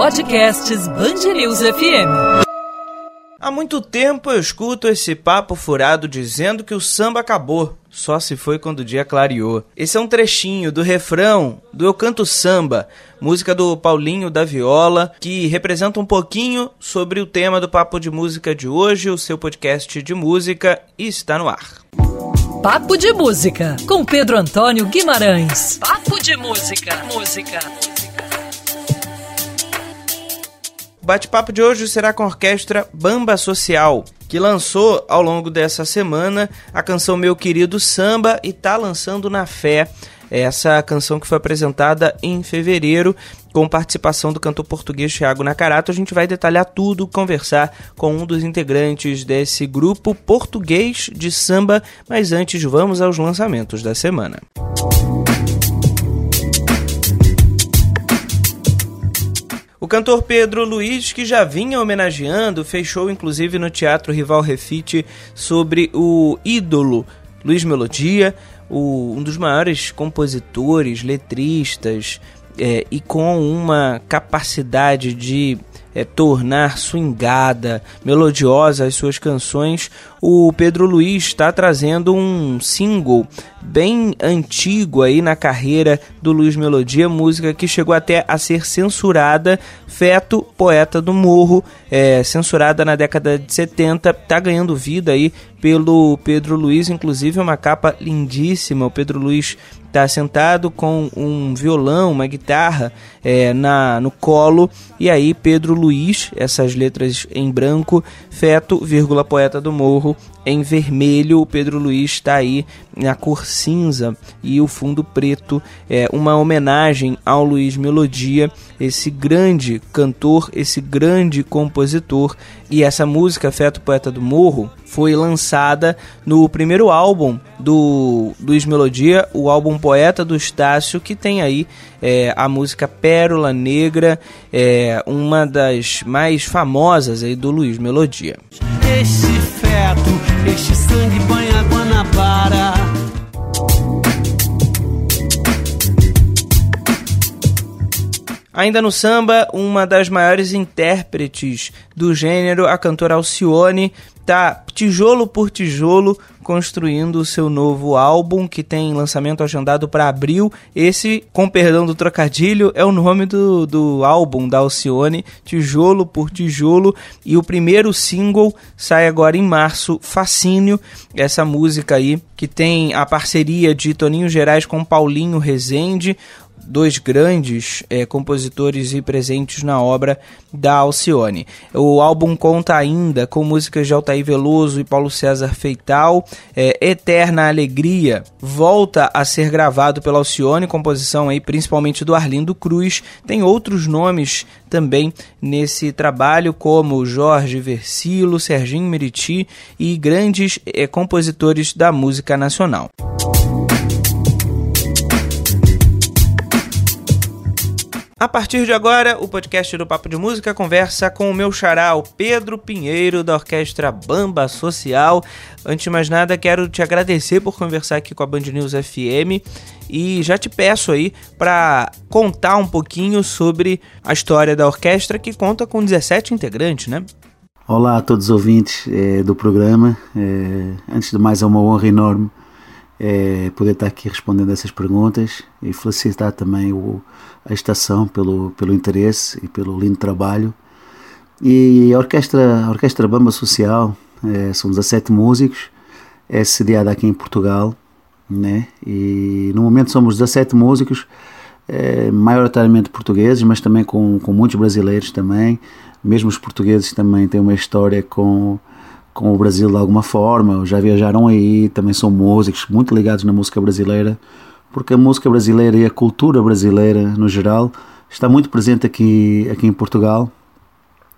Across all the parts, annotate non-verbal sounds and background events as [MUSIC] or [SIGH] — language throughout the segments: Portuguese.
Podcasts Bangerils FM. Há muito tempo eu escuto esse papo furado dizendo que o samba acabou, só se foi quando o dia clareou. Esse é um trechinho do refrão do Eu Canto Samba, música do Paulinho da Viola, que representa um pouquinho sobre o tema do Papo de Música de hoje, o seu podcast de música, e está no ar. Papo de Música, com Pedro Antônio Guimarães. Papo de Música, música. Bate-papo de hoje será com a orquestra Bamba Social, que lançou ao longo dessa semana a canção Meu Querido Samba e está lançando na fé. Essa canção que foi apresentada em fevereiro com participação do cantor português Thiago Nakarato. A gente vai detalhar tudo, conversar com um dos integrantes desse grupo português de samba, mas antes vamos aos lançamentos da semana. O cantor Pedro Luiz, que já vinha homenageando, fechou inclusive no Teatro Rival Refite sobre o ídolo Luiz Melodia, o, um dos maiores compositores, letristas, é, e com uma capacidade de é, tornar swingada, melodiosa as suas canções, o Pedro Luiz está trazendo um single bem antigo aí na carreira do Luiz Melodia, música que chegou até a ser censurada, Feto, poeta do Morro, é, censurada na década de 70, tá ganhando vida aí pelo Pedro Luiz, inclusive uma capa lindíssima, o Pedro Luiz está sentado com um violão, uma guitarra é, na no colo e aí Pedro Luiz, essas letras em branco, Feto, vírgula, poeta do Morro, em vermelho, o Pedro Luiz está aí na cor cinza e o fundo preto, é uma homenagem ao Luiz Melodia, esse grande cantor, esse grande compositor. E essa música, Feto Poeta do Morro, foi lançada no primeiro álbum do Luiz Melodia, o álbum Poeta do Estácio, que tem aí é, a música Pérola Negra, é, uma das mais famosas aí do Luiz Melodia. Este feto, este sangue banha Guanabara. Ainda no samba, uma das maiores intérpretes do gênero, a cantora Alcione, tá tijolo por tijolo construindo o seu novo álbum que tem lançamento agendado para abril. Esse, com perdão do trocadilho, é o nome do, do álbum da Alcione, Tijolo por Tijolo. E o primeiro single sai agora em março, Fascínio. Essa música aí que tem a parceria de Toninho Gerais com Paulinho Rezende dois grandes é, compositores e presentes na obra da Alcione. O álbum conta ainda com músicas de Altair Veloso e Paulo César Feital. É, Eterna Alegria volta a ser gravado pela Alcione, composição aí principalmente do Arlindo Cruz. Tem outros nomes também nesse trabalho, como Jorge Versilo, Serginho Meriti e grandes é, compositores da música nacional. A partir de agora, o podcast do Papo de Música conversa com o meu xará, o Pedro Pinheiro, da Orquestra Bamba Social. Antes de mais nada, quero te agradecer por conversar aqui com a Band News FM e já te peço aí para contar um pouquinho sobre a história da orquestra, que conta com 17 integrantes, né? Olá a todos os ouvintes é, do programa. É, antes de mais, é uma honra enorme é, poder estar aqui respondendo essas perguntas e felicitar também o, a estação pelo, pelo interesse e pelo lindo trabalho. E a Orquestra, a Orquestra Bamba Social, é, são 17 músicos, é sediada aqui em Portugal, né? e no momento somos 17 músicos, é, maioritariamente portugueses, mas também com, com muitos brasileiros também, mesmo os portugueses também têm uma história com com o Brasil de alguma forma, já viajaram aí, também são músicos muito ligados na música brasileira, porque a música brasileira e a cultura brasileira no geral está muito presente aqui, aqui em Portugal.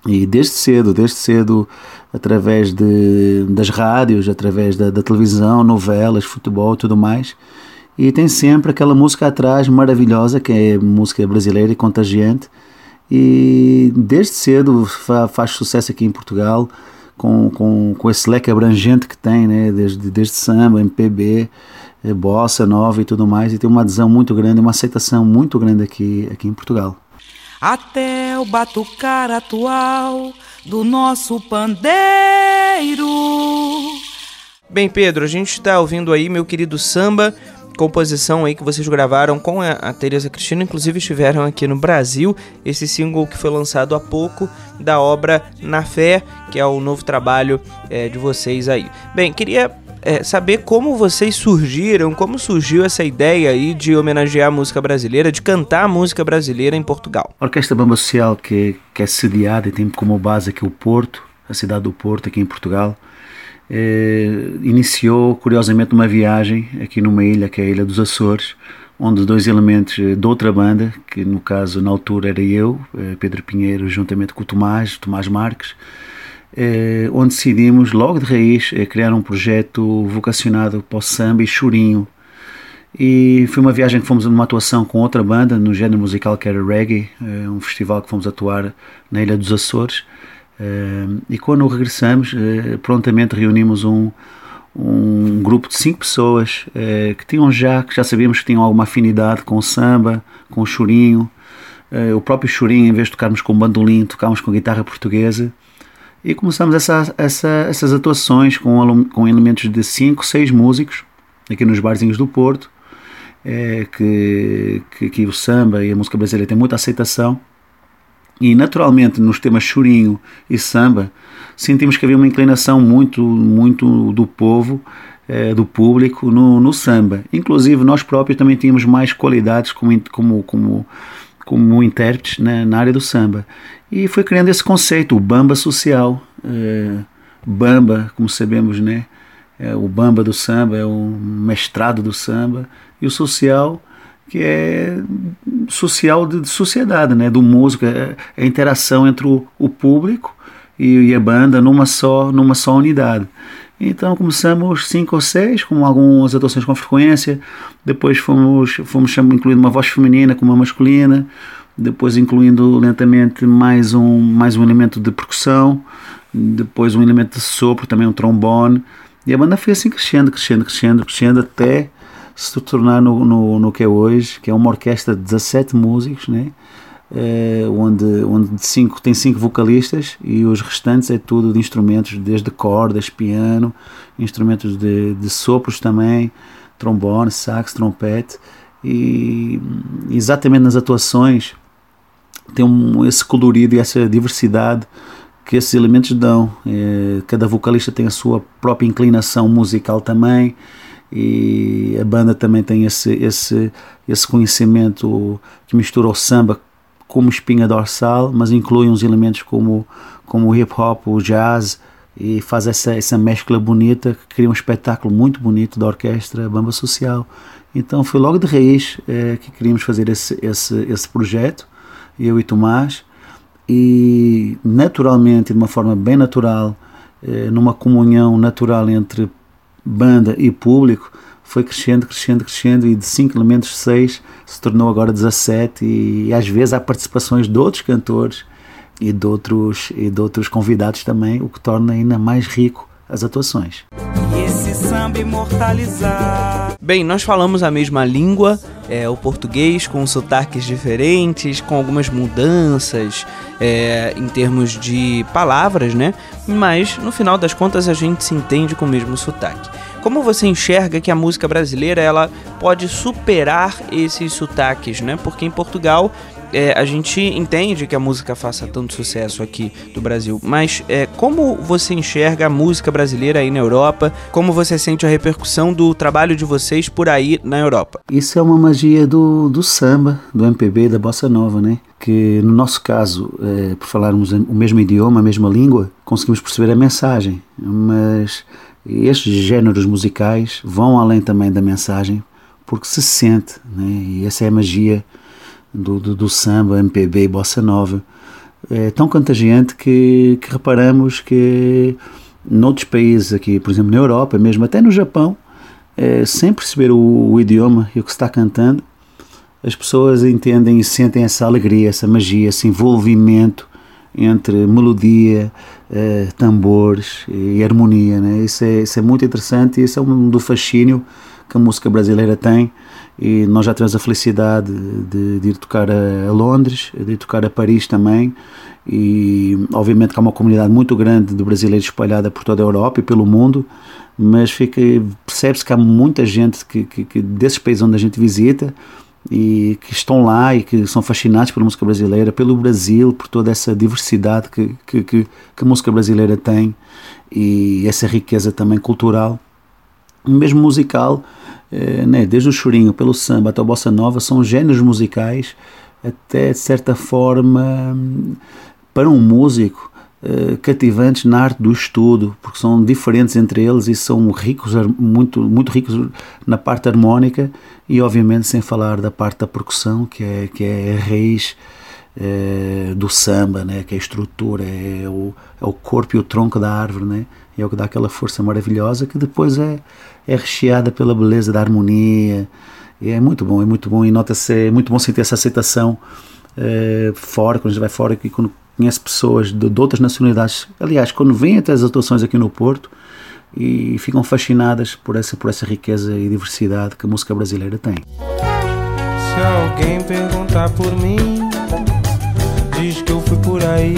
E desde cedo, desde cedo, através de, das rádios, através da, da televisão, novelas, futebol tudo mais. E tem sempre aquela música atrás maravilhosa, que é música brasileira e contagiante. E desde cedo faz sucesso aqui em Portugal com, com, com esse leque abrangente que tem, né? desde, desde samba, MPB, eh, bossa nova e tudo mais, e tem uma adesão muito grande, uma aceitação muito grande aqui, aqui em Portugal. Até o batucar atual do nosso pandeiro. Bem, Pedro, a gente está ouvindo aí meu querido samba, composição aí que vocês gravaram com a, a Tereza Cristina, inclusive estiveram aqui no Brasil, esse single que foi lançado há pouco da obra Na Fé, que é o novo trabalho é, de vocês aí. Bem, queria é, saber como vocês surgiram, como surgiu essa ideia aí de homenagear a música brasileira, de cantar a música brasileira em Portugal. A Orquestra Bamba Social, que, que é sediada e tem como base aqui o Porto, a cidade do Porto, aqui em Portugal, é, iniciou curiosamente uma viagem aqui numa ilha, que é a Ilha dos Açores, onde dois elementos de outra banda, que no caso na altura era eu, eh, Pedro Pinheiro, juntamente com o Tomás, Tomás Marques, eh, onde decidimos logo de raiz eh, criar um projeto vocacionado para o samba e chorinho. E foi uma viagem que fomos numa atuação com outra banda no género musical que era reggae, eh, um festival que fomos atuar na Ilha dos Açores. E quando regressamos, prontamente reunimos um, um grupo de cinco pessoas que tinham já, que já sabíamos que tinham alguma afinidade com o samba, com o chorinho. o próprio chorinho, em vez de tocarmos com bandolim, tocámos com guitarra portuguesa e começamos essa, essa, essas atuações com, com elementos de 5, 6 músicos, aqui nos barzinhos do Porto, é, que, que, que o samba e a música brasileira têm muita aceitação. E naturalmente nos temas chorinho e samba sentimos que havia uma inclinação muito, muito do povo, é, do público no, no samba. Inclusive nós próprios também tínhamos mais qualidades como, como, como como intérpretes na, na, área do samba. E foi criando esse conceito, o bamba social. É, bamba, como sabemos, né? É, o bamba do samba é o mestrado do samba. E o social, que é social de, de sociedade, né? Do músico, é, é a interação entre o, o público e, e, a banda numa só, numa só unidade. Então começamos cinco ou seis, com algumas atuações com frequência. Depois fomos, fomos incluindo uma voz feminina com uma masculina. Depois incluindo lentamente mais um, mais um elemento de percussão. Depois um elemento de sopro, também um trombone. E a banda foi assim crescendo, crescendo, crescendo, crescendo até se tornar no, no, no que é hoje, que é uma orquestra de 17 músicos, né? é, onde, onde cinco, tem cinco vocalistas e os restantes é tudo de instrumentos, desde cordas, piano, instrumentos de, de sopros também, trombone, sax, trompete. E exatamente nas atuações tem um, esse colorido e essa diversidade que esses elementos dão. É, cada vocalista tem a sua própria inclinação musical também e a banda também tem esse, esse, esse conhecimento que mistura o samba como espinha dorsal, mas inclui uns elementos como, como o hip hop, o jazz e faz essa, essa mescla bonita que cria um espetáculo muito bonito da orquestra Bamba Social. Então foi logo de raiz é, que queríamos fazer esse, esse, esse projeto, eu e Tomás, e naturalmente, de uma forma bem natural, é, numa comunhão natural entre banda e público, foi crescendo, crescendo, crescendo e de 5 elementos 6 se tornou agora 17 e, e às vezes há participações de outros cantores e de outros, e de outros convidados também, o que torna ainda mais rico as atuações. E esse samba imortalizar. Bem, nós falamos a mesma língua, é, o português com sotaques diferentes, com algumas mudanças é, em termos de palavras, né? Mas no final das contas a gente se entende com o mesmo sotaque. Como você enxerga que a música brasileira ela pode superar esses sotaques, né? Porque em Portugal é, a gente entende que a música faça tanto sucesso aqui do Brasil, mas é, como você enxerga a música brasileira aí na Europa? Como você sente a repercussão do trabalho de vocês por aí na Europa? Isso é uma magia do, do samba, do MPB, da bossa nova, né? Que no nosso caso, é, por falarmos o mesmo idioma, a mesma língua, conseguimos perceber a mensagem, mas estes géneros musicais vão além também da mensagem, porque se sente, né? e essa é a magia do, do, do samba, MPB, bossa nova. É tão contagiante que, que reparamos que noutros países aqui, por exemplo na Europa, mesmo até no Japão, é, sem perceber o, o idioma e o que se está cantando, as pessoas entendem e sentem essa alegria, essa magia, esse envolvimento entre melodia, eh, tambores e harmonia. Né? Isso, é, isso é muito interessante e isso é um do fascínio que a música brasileira tem e nós já tivemos a felicidade de, de ir tocar a, Londres, de ir tocar a Paris também e obviamente que há uma comunidade muito grande de brasileiros espalhada por toda a Europa e pelo mundo, mas percebe-se que há muita gente que, que, que, desses países onde a gente visita e que estão lá e que são fascinados pela música brasileira, pelo Brasil, por toda essa diversidade que, que, que a música brasileira tem e essa riqueza também cultural, mesmo musical, eh, né, desde o chorinho, pelo samba até a bossa nova, são géneros musicais até de certa forma para um músico uh, cativantes na arte do estudo, porque são diferentes entre eles e são ricos, muito, muito ricos na parte harmónica e obviamente sem falar da parte da percussão, que é, que é a raiz uh, do samba, né? que é a estrutura, é o, é o corpo e o tronco da árvore, né? é o que dá aquela força maravilhosa que depois é, é recheada pela beleza da harmonia, e é muito bom, é muito bom e nota-se, é muito bom sentir essa aceitação uh, fora, quando a gente vai fora e quando conhece pessoas de, de, outras nacionalidades. Aliás, quando vêm até as atuações aqui no Porto e ficam fascinadas por essa, por essa riqueza e diversidade que a música brasileira tem. Se alguém perguntar por mim, fui por aí.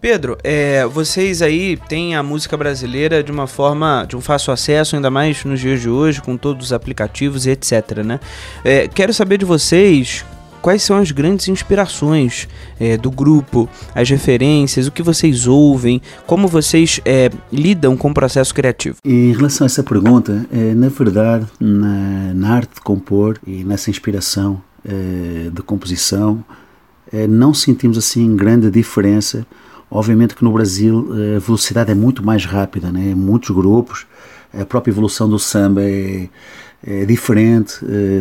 Pedro, é, vocês aí têm a música brasileira de uma forma, de um fácil acesso, ainda mais nos dias de hoje, com todos os aplicativos e etc, né? É, quero saber de vocês quais são as grandes inspirações é, do grupo, as referências, o que vocês ouvem, como vocês é, lidam com o processo criativo? Em relação a essa pergunta, é, na verdade, na, na, arte de compor e nessa inspiração é, de composição, não sentimos assim grande diferença. Obviamente que no Brasil é, a velocidade é muito mais rápida, né? muitos grupos, a própria evolução do samba é é diferente, é,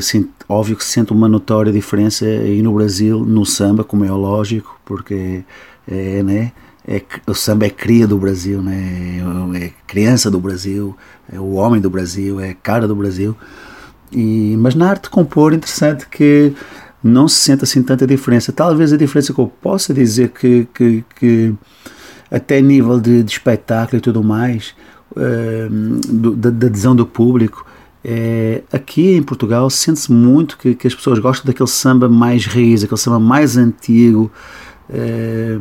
óbvio que se sente uma notória diferença aí no Brasil, no samba, como é lógico, porque é, né, é, o samba é cria do Brasil, né, é criança do Brasil, é o homem do Brasil, é cara do Brasil. E, mas na arte de compor, interessante que não se sente assim tanta diferença. Talvez a diferença que eu possa dizer que, que, que até nível de, de espetáculo e tudo mais, uh, da, da adesão do público, é, aqui em Portugal sente-se muito que, que, as pessoas gostam daquele samba mais raiz, aquele samba mais antigo, é,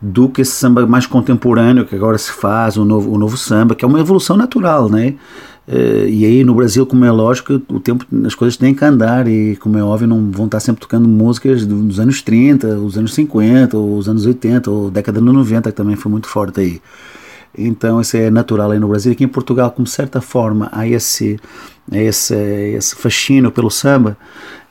do que esse samba mais contemporâneo que agora se faz, o novo, o novo samba, que é uma evolução natural, né? É, e aí no Brasil, como é lógico, o tempo, as coisas têm que andar e, como é óbvio, não vão estar sempre tocando músicas dos anos 30, os anos 50, ou os anos 80, ou década de 90, que também foi muito forte aí. Então isso é natural aí no Brasil. Aqui em Portugal, como certa forma há esse, esse, esse fascínio pelo samba,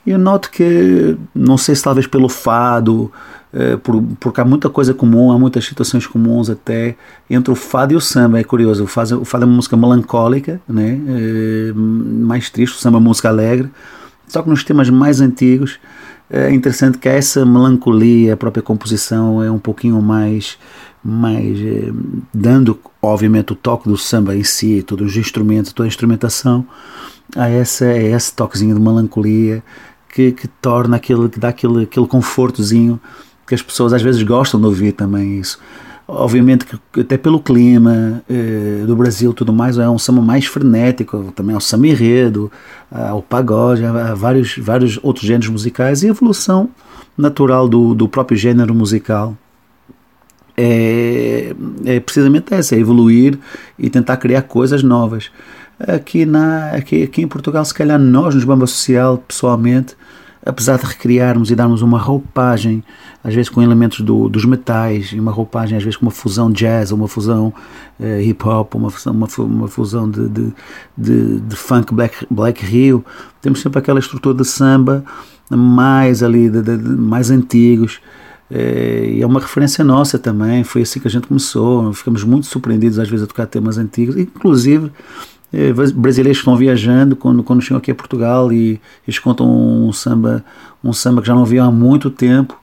eu noto que, não sei se talvez pelo fado, eh, por, porque há muita coisa comum, há muitas situações comuns até entre o fado e o samba. É curioso, o fado, o fado é uma música melancólica, né? Eh, mais triste, o samba é uma música alegre. Só que nos temas mais antigos é interessante que essa melancolia, a própria composição é um pouquinho mais mas eh, dando obviamente o toque do samba em si, todos os instrumentos, toda a instrumentação, a essa, a esse toquezinho de melancolia que, que torna aquele, que dá aquele, aquele confortozinho que as pessoas às vezes gostam de ouvir também isso. Obviamente que até pelo clima eh, do Brasil tudo mais, é um samba mais frenético, também é o samba enredo, o pagode, há vários, vários outros gêneros musicais e a evolução natural do, do próprio gênero musical é, é precisamente essa, é evoluir e tentar criar coisas novas. Aqui, na, aqui, aqui em Portugal, se calhar nós, nos Bamba Social, pessoalmente, apesar de recriarmos e darmos uma roupagem, às vezes com elementos do, dos metais, e uma roupagem às vezes com uma fusão jazz, uma fusão uh, hip hop, uma fusão, uma, uma fusão de, de, de, de, funk black, black Rio, temos sempre aquela estrutura de samba mais ali, de, de mais antigos, é, é uma referência nossa também, foi assim que a gente começou, ficamos muito surpreendidos às vezes a tocar temas antigos, inclusive brasileiros que estão viajando quando, quando chegam aqui a Portugal e eles contam um samba, um samba que já não viam há muito tempo,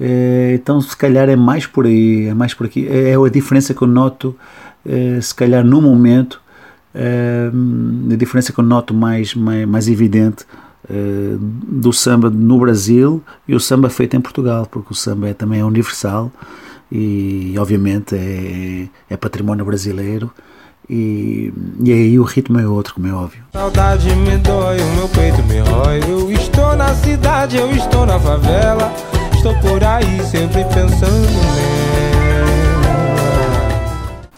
é, então se calhar é mais por aí, é mais por aqui, é, é a diferença que eu noto, é, se calhar no momento, é, a diferença que eu noto mais, mais, mais evidente eh, do samba no Brasil e o samba feito em Portugal, porque o samba é, também é universal e obviamente é, é património brasileiro E, e aí o ritmo é outro, como é óbvio. Saudade me dói, o meu peito me rói. Eu estou na cidade, eu estou na favela. Estou por aí, sempre pensando nela.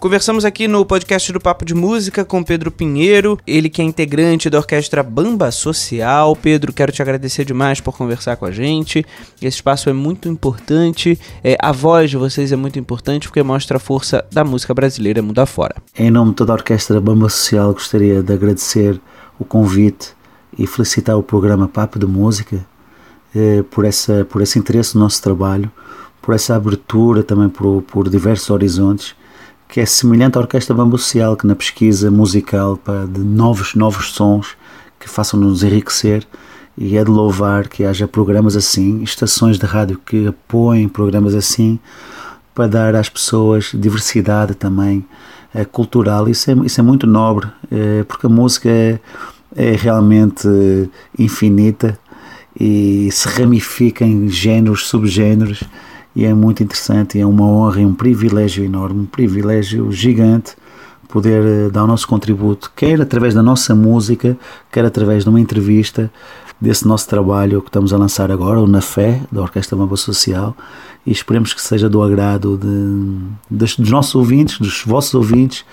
Conversamos aqui no podcast do Papo de Música com Pedro Pinheiro, ele que é integrante da orquestra Bamba Social. Pedro, quero te agradecer demais por conversar com a gente. Esse espaço é muito importante, é, a voz de vocês é muito importante porque mostra a força da música brasileira mundo afora. Em nome de toda a orquestra Bamba Social, gostaria de agradecer o convite e felicitar o programa Papo de Música eh, por, essa, por esse interesse no nosso trabalho, por essa abertura também por, por diversos horizontes que é semelhante à Orquestra Bambu Social, que na pesquisa musical pá, de novos, novos sons que façam-nos enriquecer e é de louvar que haja programas assim, estações de rádio que apoiem programas assim para dar às pessoas diversidade também é, cultural. Isso é, isso é muito nobre, é, porque a música é, é realmente infinita e se ramifica em géneros, subgéneros e é muito interessante, é uma honra e um privilégio enorme, um privilégio gigante poder eh, dar o nosso contributo, quer através da nossa música, quer através de uma entrevista desse nosso trabalho que estamos a lançar agora, o Na Fé, da Orquestra Mamba Social, e esperemos que seja do agrado de, dos, dos nossos ouvintes, dos vossos ouvintes,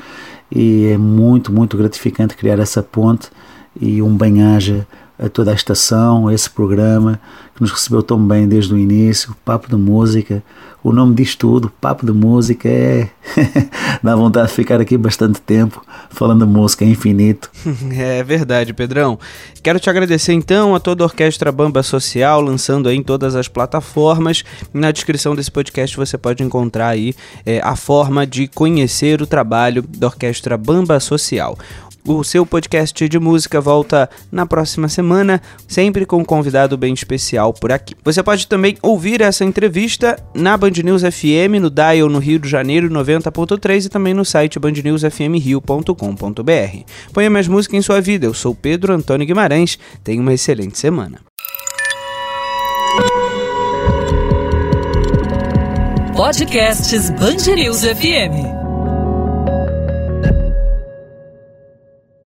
e é muito, muito gratificante criar essa ponte e um bem-aja a toda a estação, a esse programa que nos recebeu tão bem desde o início, Papo de Música. O nome diz tudo, Papo de Música é. [LAUGHS] dá vontade de ficar aqui bastante tempo falando música, é infinito. [LAUGHS] É verdade, Pedrão. Quero te agradecer então a toda a Orquestra Bamba Social, lançando aí em todas as plataformas. Na descrição desse podcast você pode encontrar aí é, a forma de conhecer o trabalho da Orquestra Bamba Social. O seu podcast de música volta na próxima semana, sempre com um convidado bem especial por aqui. Você pode também ouvir essa entrevista na Band News FM, no Dial no Rio de Janeiro 90.3 e também no site bandnewsfmrio.com.br. Ponha mais música em sua vida. Eu sou Pedro Antônio Guimarães. Tenha uma excelente semana. Podcasts Band News FM.